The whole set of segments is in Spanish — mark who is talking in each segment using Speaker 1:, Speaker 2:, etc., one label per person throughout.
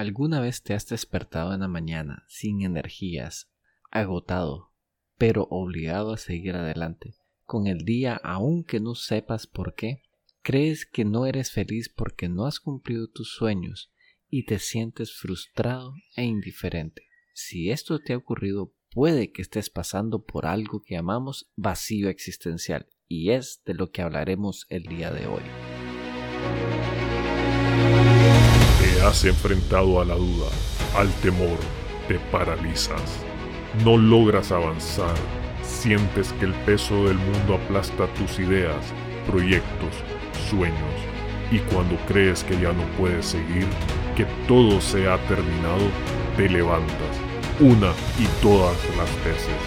Speaker 1: ¿Alguna vez te has despertado en la mañana sin energías, agotado, pero obligado a seguir adelante, con el día aunque no sepas por qué? ¿Crees que no eres feliz porque no has cumplido tus sueños y te sientes frustrado e indiferente? Si esto te ha ocurrido, puede que estés pasando por algo que llamamos vacío existencial y es de lo que hablaremos el día de hoy.
Speaker 2: Has enfrentado a la duda, al temor, te paralizas. No logras avanzar, sientes que el peso del mundo aplasta tus ideas, proyectos, sueños. Y cuando crees que ya no puedes seguir, que todo se ha terminado, te levantas, una y todas las veces,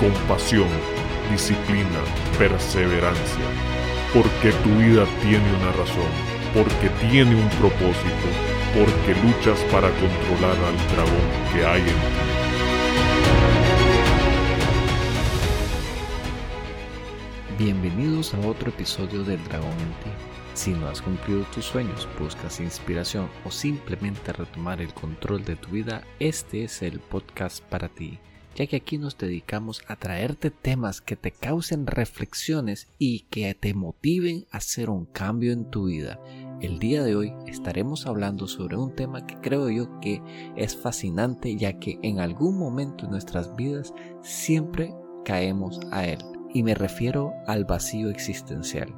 Speaker 2: con pasión, disciplina, perseverancia, porque tu vida tiene una razón, porque tiene un propósito, porque luchas para controlar al dragón que hay en ti.
Speaker 1: Bienvenidos a otro episodio del Dragón en ti. Si no has cumplido tus sueños, buscas inspiración o simplemente retomar el control de tu vida, este es el podcast para ti ya que aquí nos dedicamos a traerte temas que te causen reflexiones y que te motiven a hacer un cambio en tu vida. El día de hoy estaremos hablando sobre un tema que creo yo que es fascinante ya que en algún momento de nuestras vidas siempre caemos a él y me refiero al vacío existencial.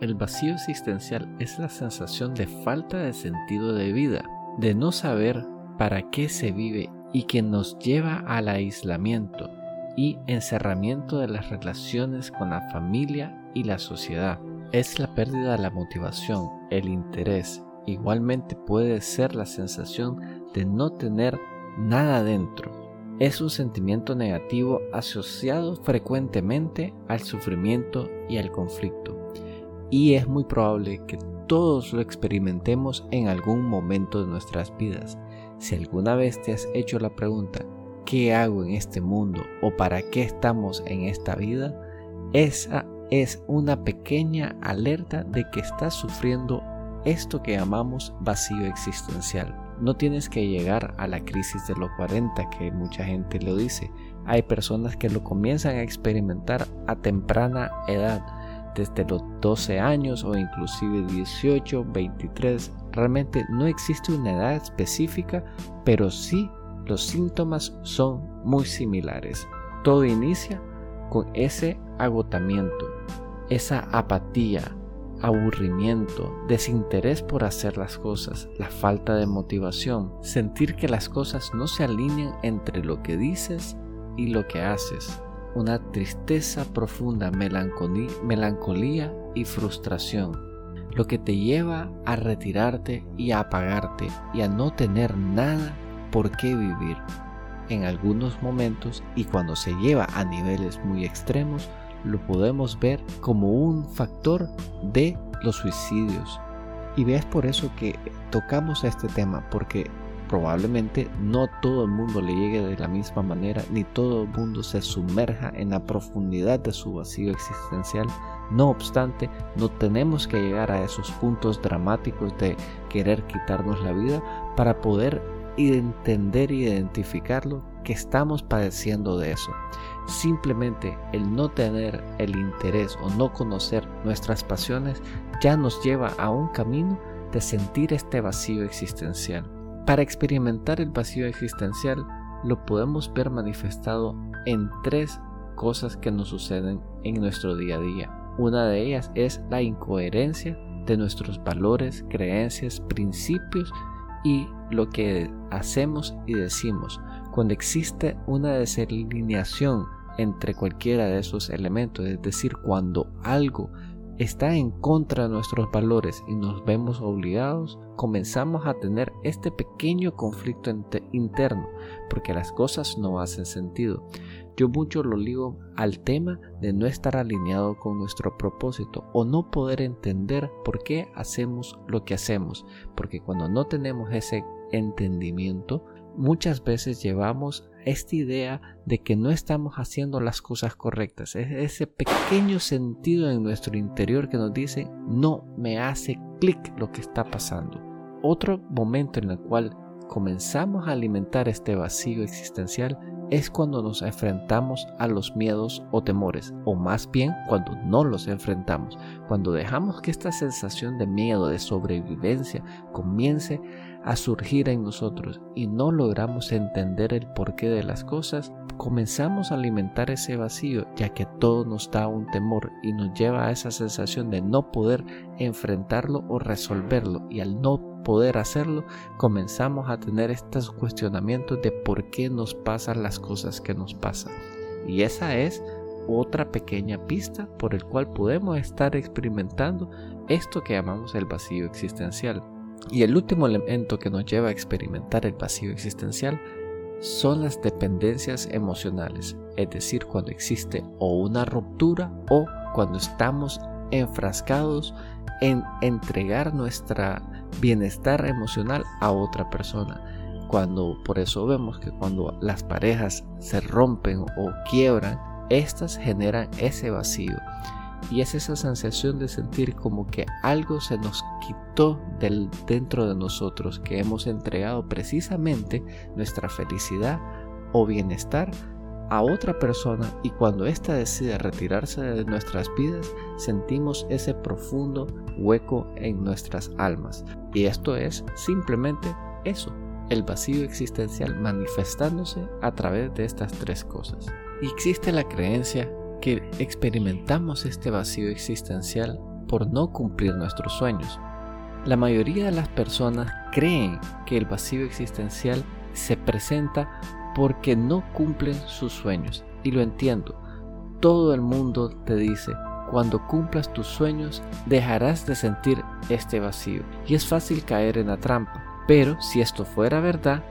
Speaker 1: El vacío existencial es la sensación de falta de sentido de vida, de no saber para qué se vive y que nos lleva al aislamiento y encerramiento de las relaciones con la familia y la sociedad. Es la pérdida de la motivación, el interés. Igualmente puede ser la sensación de no tener nada dentro. Es un sentimiento negativo asociado frecuentemente al sufrimiento y al conflicto. Y es muy probable que todos lo experimentemos en algún momento de nuestras vidas. Si alguna vez te has hecho la pregunta, ¿qué hago en este mundo o para qué estamos en esta vida? Esa es una pequeña alerta de que estás sufriendo esto que llamamos vacío existencial. No tienes que llegar a la crisis de los 40 que mucha gente lo dice. Hay personas que lo comienzan a experimentar a temprana edad desde los 12 años o inclusive 18, 23. Realmente no existe una edad específica, pero sí los síntomas son muy similares. Todo inicia con ese agotamiento, esa apatía, aburrimiento, desinterés por hacer las cosas, la falta de motivación, sentir que las cosas no se alinean entre lo que dices y lo que haces, una tristeza profunda, melancolía, y frustración, lo que te lleva a retirarte y a apagarte y a no tener nada por qué vivir. En algunos momentos y cuando se lleva a niveles muy extremos, lo podemos ver como un factor de los suicidios. Y veas por eso que tocamos este tema, porque probablemente no todo el mundo le llegue de la misma manera, ni todo el mundo se sumerja en la profundidad de su vacío existencial. No obstante, no tenemos que llegar a esos puntos dramáticos de querer quitarnos la vida para poder entender y identificarlo que estamos padeciendo de eso. Simplemente el no tener el interés o no conocer nuestras pasiones ya nos lleva a un camino de sentir este vacío existencial. Para experimentar el vacío existencial lo podemos ver manifestado en tres cosas que nos suceden en nuestro día a día. Una de ellas es la incoherencia de nuestros valores, creencias, principios y lo que hacemos y decimos. Cuando existe una desalineación entre cualquiera de esos elementos, es decir, cuando algo está en contra de nuestros valores y nos vemos obligados, comenzamos a tener este pequeño conflicto interno, porque las cosas no hacen sentido. Yo mucho lo ligo al tema de no estar alineado con nuestro propósito o no poder entender por qué hacemos lo que hacemos, porque cuando no tenemos ese entendimiento, muchas veces llevamos esta idea de que no estamos haciendo las cosas correctas. Es ese pequeño sentido en nuestro interior que nos dice no me hace clic lo que está pasando. Otro momento en el cual comenzamos a alimentar este vacío existencial es cuando nos enfrentamos a los miedos o temores, o más bien cuando no los enfrentamos, cuando dejamos que esta sensación de miedo, de sobrevivencia, comience a surgir en nosotros y no logramos entender el porqué de las cosas, comenzamos a alimentar ese vacío, ya que todo nos da un temor y nos lleva a esa sensación de no poder enfrentarlo o resolverlo, y al no poder hacerlo, comenzamos a tener estos cuestionamientos de por qué nos pasan las cosas que nos pasan. Y esa es otra pequeña pista por el cual podemos estar experimentando esto que llamamos el vacío existencial. Y el último elemento que nos lleva a experimentar el vacío existencial son las dependencias emocionales, es decir, cuando existe o una ruptura o cuando estamos enfrascados en entregar nuestra bienestar emocional a otra persona. Cuando por eso vemos que cuando las parejas se rompen o quiebran, estas generan ese vacío. Y es esa sensación de sentir como que algo se nos quitó del dentro de nosotros, que hemos entregado precisamente nuestra felicidad o bienestar a otra persona y cuando ésta decide retirarse de nuestras vidas, sentimos ese profundo hueco en nuestras almas. Y esto es simplemente eso, el vacío existencial manifestándose a través de estas tres cosas. Y existe la creencia que experimentamos este vacío existencial por no cumplir nuestros sueños. La mayoría de las personas creen que el vacío existencial se presenta porque no cumplen sus sueños. Y lo entiendo. Todo el mundo te dice, cuando cumplas tus sueños dejarás de sentir este vacío. Y es fácil caer en la trampa. Pero si esto fuera verdad,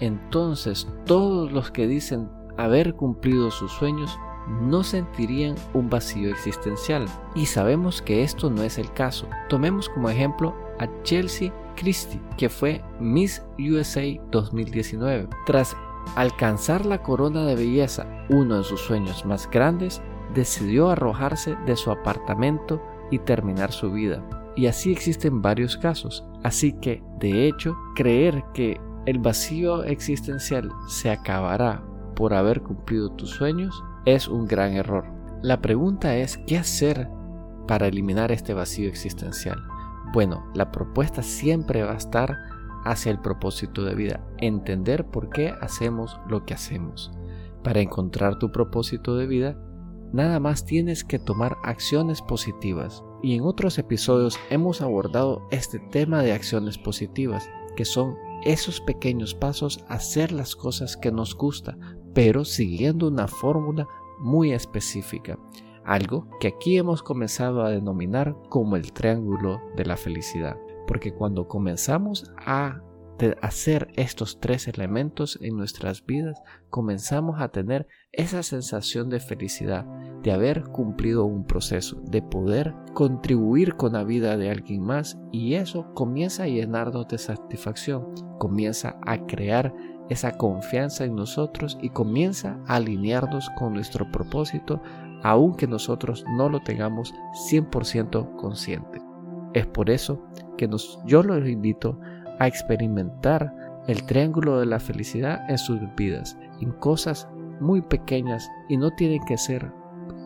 Speaker 1: entonces todos los que dicen haber cumplido sus sueños no sentirían un vacío existencial. Y sabemos que esto no es el caso. Tomemos como ejemplo a Chelsea Christie, que fue Miss USA 2019. Tras alcanzar la corona de belleza, uno de sus sueños más grandes, decidió arrojarse de su apartamento y terminar su vida. Y así existen varios casos. Así que, de hecho, creer que el vacío existencial se acabará por haber cumplido tus sueños es un gran error. La pregunta es, ¿qué hacer para eliminar este vacío existencial? Bueno, la propuesta siempre va a estar hacia el propósito de vida, entender por qué hacemos lo que hacemos. Para encontrar tu propósito de vida, nada más tienes que tomar acciones positivas. Y en otros episodios hemos abordado este tema de acciones positivas, que son esos pequeños pasos a hacer las cosas que nos gusta, pero siguiendo una fórmula muy específica, algo que aquí hemos comenzado a denominar como el triángulo de la felicidad. Porque cuando comenzamos a hacer estos tres elementos en nuestras vidas, comenzamos a tener esa sensación de felicidad, de haber cumplido un proceso, de poder contribuir con la vida de alguien más y eso comienza a llenarnos de satisfacción, comienza a crear esa confianza en nosotros y comienza a alinearnos con nuestro propósito, aunque nosotros no lo tengamos 100% consciente. Es por eso que yo los invito a experimentar el triángulo de la felicidad en sus vidas, en cosas muy pequeñas y no tienen que ser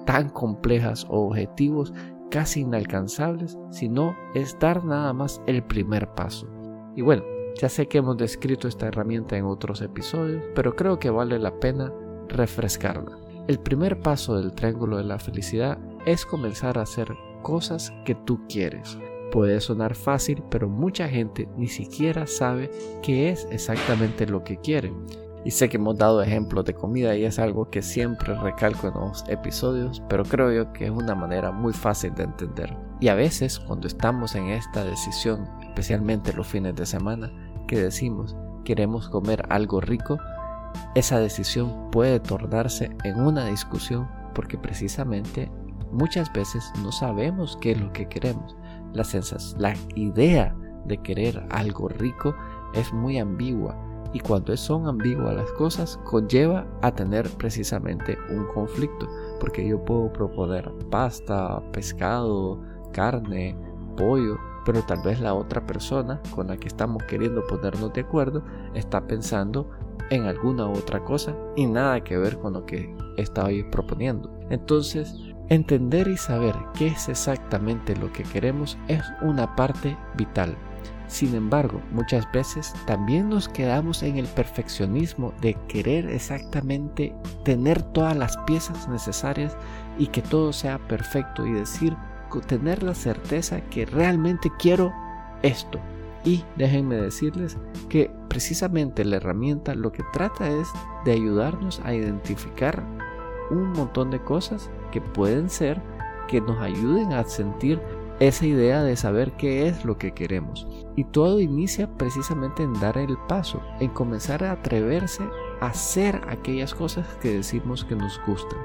Speaker 1: tan complejas o objetivos casi inalcanzables, sino es dar nada más el primer paso. Y bueno, ya sé que hemos descrito esta herramienta en otros episodios, pero creo que vale la pena refrescarla. El primer paso del triángulo de la felicidad es comenzar a hacer cosas que tú quieres. Puede sonar fácil, pero mucha gente ni siquiera sabe qué es exactamente lo que quiere. Y sé que hemos dado ejemplos de comida y es algo que siempre recalco en los episodios, pero creo yo que es una manera muy fácil de entender. Y a veces cuando estamos en esta decisión, especialmente los fines de semana, que decimos queremos comer algo rico, esa decisión puede tornarse en una discusión porque precisamente muchas veces no sabemos qué es lo que queremos. La, la idea de querer algo rico es muy ambigua y cuando son ambiguas las cosas conlleva a tener precisamente un conflicto porque yo puedo proponer pasta, pescado, carne, pollo pero tal vez la otra persona con la que estamos queriendo ponernos de acuerdo está pensando en alguna otra cosa y nada que ver con lo que estoy proponiendo. Entonces, entender y saber qué es exactamente lo que queremos es una parte vital. Sin embargo, muchas veces también nos quedamos en el perfeccionismo de querer exactamente tener todas las piezas necesarias y que todo sea perfecto y decir, tener la certeza que realmente quiero esto. Y déjenme decirles que precisamente la herramienta lo que trata es de ayudarnos a identificar un montón de cosas que pueden ser que nos ayuden a sentir esa idea de saber qué es lo que queremos. Y todo inicia precisamente en dar el paso, en comenzar a atreverse a hacer aquellas cosas que decimos que nos gustan.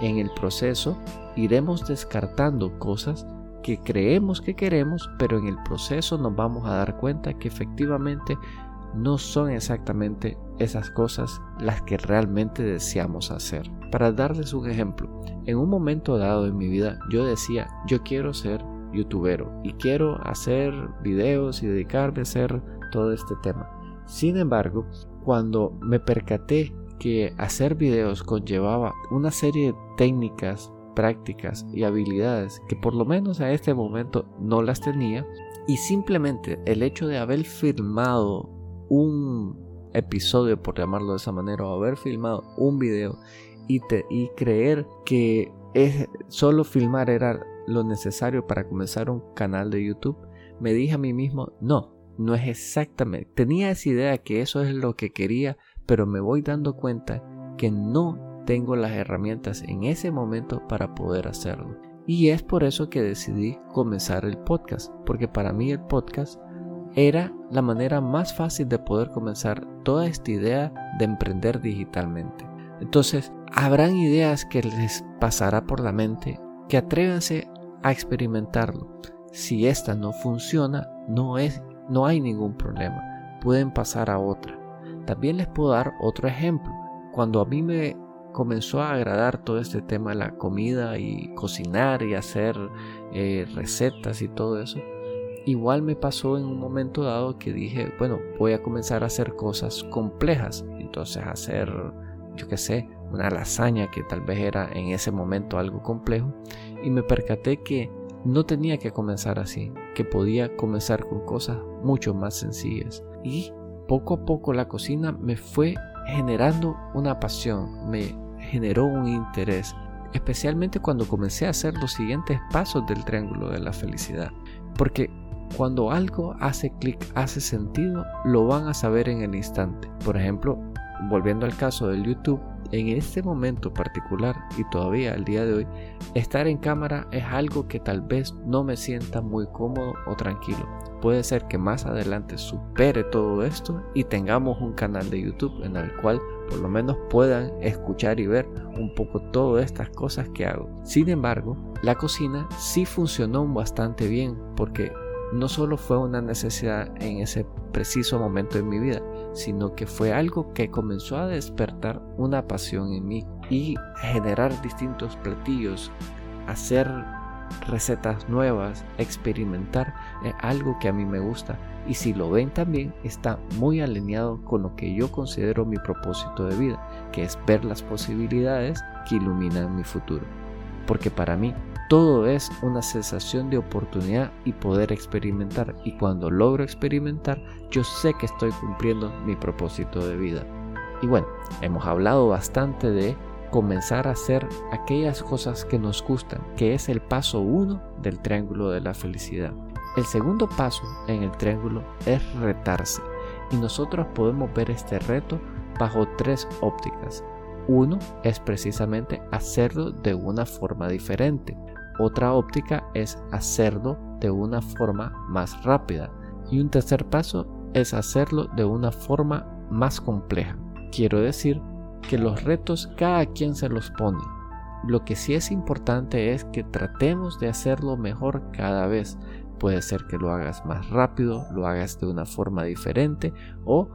Speaker 1: En el proceso iremos descartando cosas que creemos que queremos, pero en el proceso nos vamos a dar cuenta que efectivamente no son exactamente esas cosas las que realmente deseamos hacer. Para darles un ejemplo, en un momento dado en mi vida yo decía, yo quiero ser youtubero y quiero hacer videos y dedicarme a hacer todo este tema. Sin embargo, cuando me percaté que hacer videos conllevaba una serie de técnicas prácticas y habilidades que por lo menos a este momento no las tenía. Y simplemente el hecho de haber filmado un episodio por llamarlo de esa manera o haber filmado un video y, y creer que es, solo filmar era lo necesario para comenzar un canal de YouTube me dije a mí mismo no no es exactamente tenía esa idea que eso es lo que quería pero me voy dando cuenta que no tengo las herramientas en ese momento para poder hacerlo. Y es por eso que decidí comenzar el podcast, porque para mí el podcast era la manera más fácil de poder comenzar toda esta idea de emprender digitalmente. Entonces, habrán ideas que les pasará por la mente, que atrévanse a experimentarlo. Si esta no funciona, no es no hay ningún problema. Pueden pasar a otra. También les puedo dar otro ejemplo. Cuando a mí me comenzó a agradar todo este tema la comida y cocinar y hacer eh, recetas y todo eso. Igual me pasó en un momento dado que dije, bueno, voy a comenzar a hacer cosas complejas. Entonces hacer, yo qué sé, una lasaña que tal vez era en ese momento algo complejo. Y me percaté que no tenía que comenzar así, que podía comenzar con cosas mucho más sencillas. Y poco a poco la cocina me fue generando una pasión, me generó un interés, especialmente cuando comencé a hacer los siguientes pasos del triángulo de la felicidad. Porque cuando algo hace clic, hace sentido, lo van a saber en el instante. Por ejemplo, volviendo al caso del YouTube, en este momento particular y todavía al día de hoy, estar en cámara es algo que tal vez no me sienta muy cómodo o tranquilo. Puede ser que más adelante supere todo esto y tengamos un canal de YouTube en el cual por lo menos puedan escuchar y ver un poco todas estas cosas que hago. Sin embargo, la cocina sí funcionó bastante bien porque no solo fue una necesidad en ese preciso momento de mi vida, sino que fue algo que comenzó a despertar una pasión en mí y generar distintos platillos, hacer recetas nuevas, experimentar algo que a mí me gusta y si lo ven también está muy alineado con lo que yo considero mi propósito de vida, que es ver las posibilidades que iluminan mi futuro. Porque para mí todo es una sensación de oportunidad y poder experimentar y cuando logro experimentar yo sé que estoy cumpliendo mi propósito de vida. Y bueno, hemos hablado bastante de comenzar a hacer aquellas cosas que nos gustan, que es el paso uno del triángulo de la felicidad. El segundo paso en el triángulo es retarse y nosotros podemos ver este reto bajo tres ópticas. Uno es precisamente hacerlo de una forma diferente. Otra óptica es hacerlo de una forma más rápida. Y un tercer paso es hacerlo de una forma más compleja. Quiero decir que los retos cada quien se los pone. Lo que sí es importante es que tratemos de hacerlo mejor cada vez. Puede ser que lo hagas más rápido, lo hagas de una forma diferente o,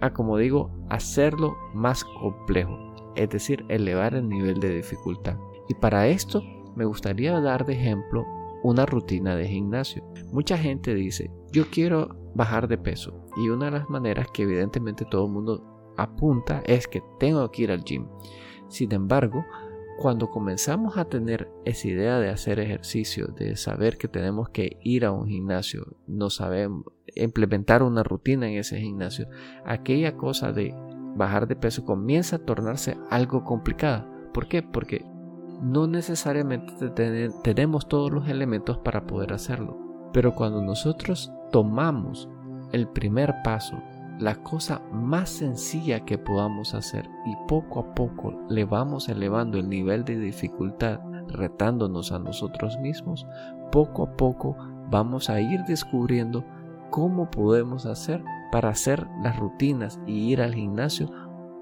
Speaker 1: a como digo, hacerlo más complejo, es decir, elevar el nivel de dificultad. Y para esto me gustaría dar de ejemplo una rutina de gimnasio. Mucha gente dice, yo quiero bajar de peso y una de las maneras que evidentemente todo el mundo apunta es que tengo que ir al gym. Sin embargo, cuando comenzamos a tener esa idea de hacer ejercicio, de saber que tenemos que ir a un gimnasio, no sabemos implementar una rutina en ese gimnasio, aquella cosa de bajar de peso comienza a tornarse algo complicada. ¿Por qué? Porque no necesariamente tenemos todos los elementos para poder hacerlo. Pero cuando nosotros tomamos el primer paso, la cosa más sencilla que podamos hacer y poco a poco le vamos elevando el nivel de dificultad, retándonos a nosotros mismos, poco a poco vamos a ir descubriendo cómo podemos hacer para hacer las rutinas y ir al gimnasio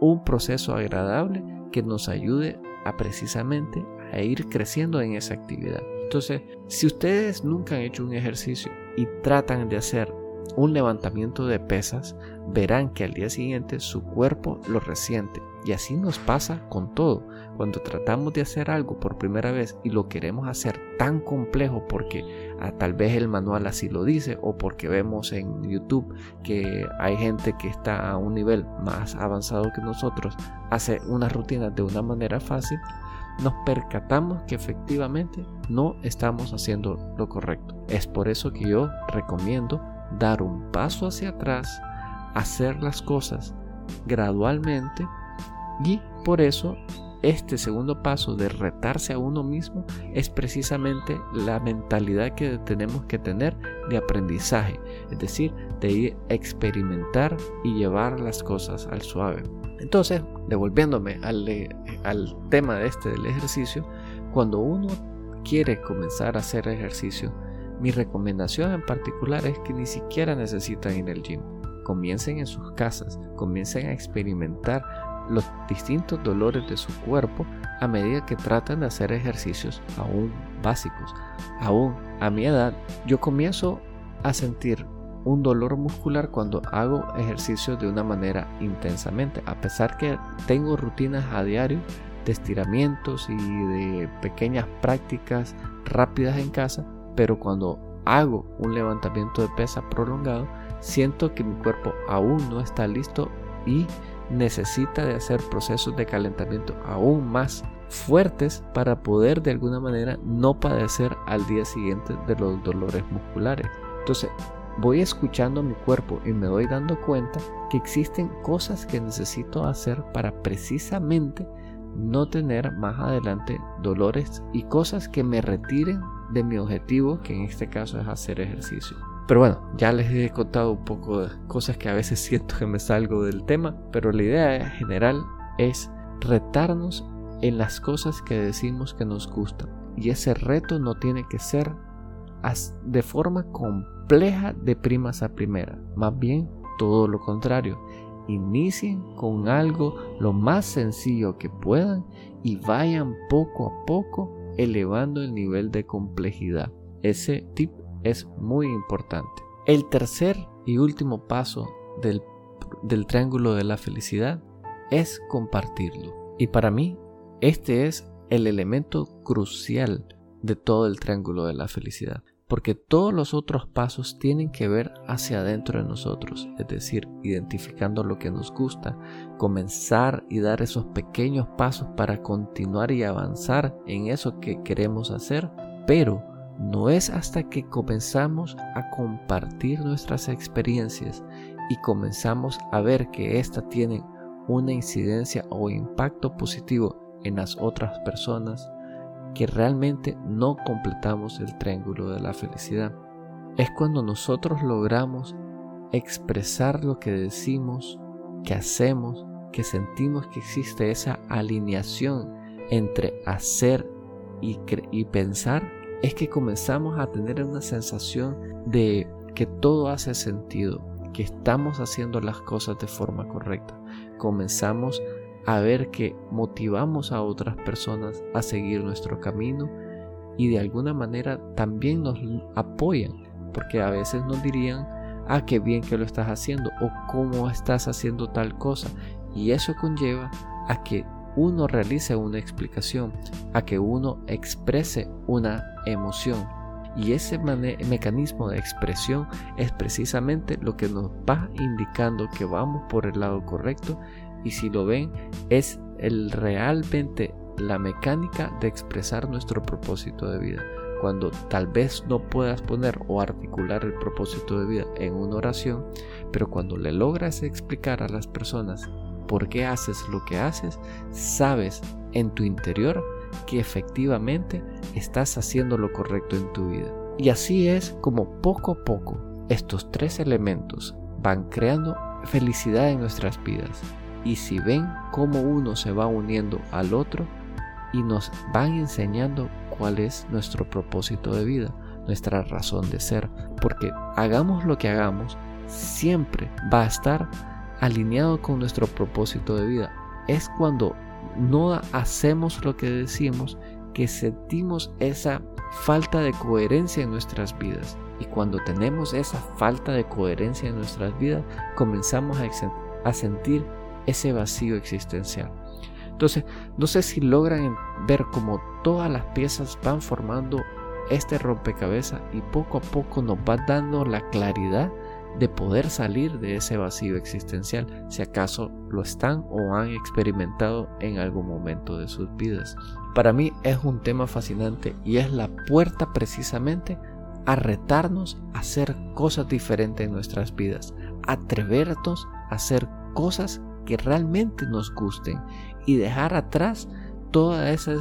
Speaker 1: un proceso agradable que nos ayude a precisamente a ir creciendo en esa actividad. Entonces, si ustedes nunca han hecho un ejercicio y tratan de hacer un levantamiento de pesas, verán que al día siguiente su cuerpo lo resiente. Y así nos pasa con todo. Cuando tratamos de hacer algo por primera vez y lo queremos hacer tan complejo porque ah, tal vez el manual así lo dice o porque vemos en YouTube que hay gente que está a un nivel más avanzado que nosotros, hace una rutina de una manera fácil, nos percatamos que efectivamente no estamos haciendo lo correcto. Es por eso que yo recomiendo dar un paso hacia atrás, hacer las cosas gradualmente y por eso este segundo paso de retarse a uno mismo es precisamente la mentalidad que tenemos que tener de aprendizaje, es decir, de experimentar y llevar las cosas al suave. Entonces, devolviéndome al, al tema de este del ejercicio, cuando uno quiere comenzar a hacer ejercicio, mi recomendación en particular es que ni siquiera necesitan ir al gym. Comiencen en sus casas, comiencen a experimentar los distintos dolores de su cuerpo a medida que tratan de hacer ejercicios aún básicos. Aún a mi edad, yo comienzo a sentir un dolor muscular cuando hago ejercicio de una manera intensamente, a pesar que tengo rutinas a diario de estiramientos y de pequeñas prácticas rápidas en casa, pero cuando hago un levantamiento de pesa prolongado, siento que mi cuerpo aún no está listo y necesita de hacer procesos de calentamiento aún más fuertes para poder de alguna manera no padecer al día siguiente de los dolores musculares. Entonces, voy escuchando mi cuerpo y me doy dando cuenta que existen cosas que necesito hacer para precisamente no tener más adelante dolores y cosas que me retiren de mi objetivo, que en este caso es hacer ejercicio. Pero bueno, ya les he contado un poco de cosas que a veces siento que me salgo del tema, pero la idea general es retarnos en las cosas que decimos que nos gustan. Y ese reto no tiene que ser de forma compleja de primas a primera, más bien todo lo contrario. Inicien con algo lo más sencillo que puedan y vayan poco a poco elevando el nivel de complejidad. Ese tip es muy importante. El tercer y último paso del, del triángulo de la felicidad es compartirlo. Y para mí, este es el elemento crucial de todo el triángulo de la felicidad porque todos los otros pasos tienen que ver hacia adentro de nosotros, es decir, identificando lo que nos gusta, comenzar y dar esos pequeños pasos para continuar y avanzar en eso que queremos hacer, pero no es hasta que comenzamos a compartir nuestras experiencias y comenzamos a ver que éstas tienen una incidencia o impacto positivo en las otras personas que realmente no completamos el triángulo de la felicidad. Es cuando nosotros logramos expresar lo que decimos, que hacemos, que sentimos que existe esa alineación entre hacer y, y pensar, es que comenzamos a tener una sensación de que todo hace sentido, que estamos haciendo las cosas de forma correcta. Comenzamos a ver que motivamos a otras personas a seguir nuestro camino y de alguna manera también nos apoyan, porque a veces nos dirían, ah, qué bien que lo estás haciendo o cómo estás haciendo tal cosa. Y eso conlleva a que uno realice una explicación, a que uno exprese una emoción. Y ese mecanismo de expresión es precisamente lo que nos va indicando que vamos por el lado correcto y si lo ven es el realmente la mecánica de expresar nuestro propósito de vida. Cuando tal vez no puedas poner o articular el propósito de vida en una oración, pero cuando le logras explicar a las personas por qué haces lo que haces, sabes en tu interior que efectivamente estás haciendo lo correcto en tu vida. Y así es como poco a poco estos tres elementos van creando felicidad en nuestras vidas. Y si ven cómo uno se va uniendo al otro y nos van enseñando cuál es nuestro propósito de vida, nuestra razón de ser. Porque hagamos lo que hagamos, siempre va a estar alineado con nuestro propósito de vida. Es cuando no hacemos lo que decimos que sentimos esa falta de coherencia en nuestras vidas. Y cuando tenemos esa falta de coherencia en nuestras vidas, comenzamos a, sentir ese vacío existencial. Entonces, no sé si logran ver cómo todas las piezas van formando este rompecabezas y poco a poco nos va dando la claridad de poder salir de ese vacío existencial, si acaso lo están o han experimentado en algún momento de sus vidas. Para mí es un tema fascinante y es la puerta precisamente a retarnos a hacer cosas diferentes en nuestras vidas, atrevernos a hacer cosas que realmente nos gusten y dejar atrás toda esa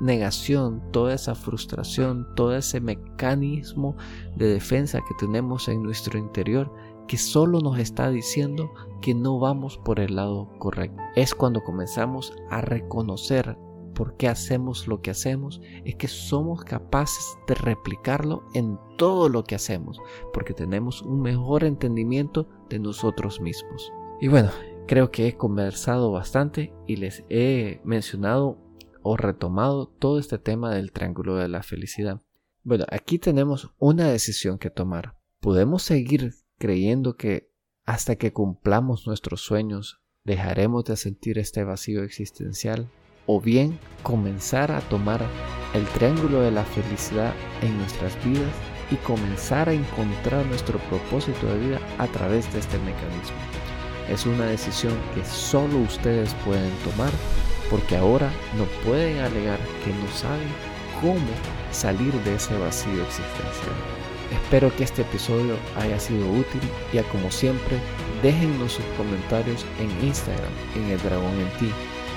Speaker 1: negación, toda esa frustración, todo ese mecanismo de defensa que tenemos en nuestro interior que solo nos está diciendo que no vamos por el lado correcto. Es cuando comenzamos a reconocer por qué hacemos lo que hacemos, es que somos capaces de replicarlo en todo lo que hacemos, porque tenemos un mejor entendimiento de nosotros mismos. Y bueno, creo que he conversado bastante y les he mencionado o retomado todo este tema del triángulo de la felicidad. Bueno, aquí tenemos una decisión que tomar. Podemos seguir creyendo que hasta que cumplamos nuestros sueños dejaremos de sentir este vacío existencial o bien comenzar a tomar el triángulo de la felicidad en nuestras vidas y comenzar a encontrar nuestro propósito de vida a través de este mecanismo. Es una decisión que solo ustedes pueden tomar porque ahora no pueden alegar que no saben cómo salir de ese vacío existencial. Espero que este episodio haya sido útil y como siempre déjennos sus comentarios en Instagram en el dragón en ti.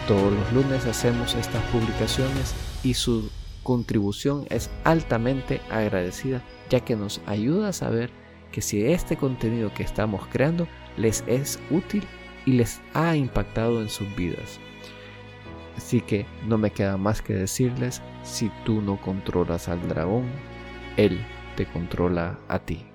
Speaker 1: Todos los lunes hacemos estas publicaciones y su contribución es altamente agradecida ya que nos ayuda a saber que si este contenido que estamos creando les es útil y les ha impactado en sus vidas. Así que no me queda más que decirles, si tú no controlas al dragón, él te controla a ti.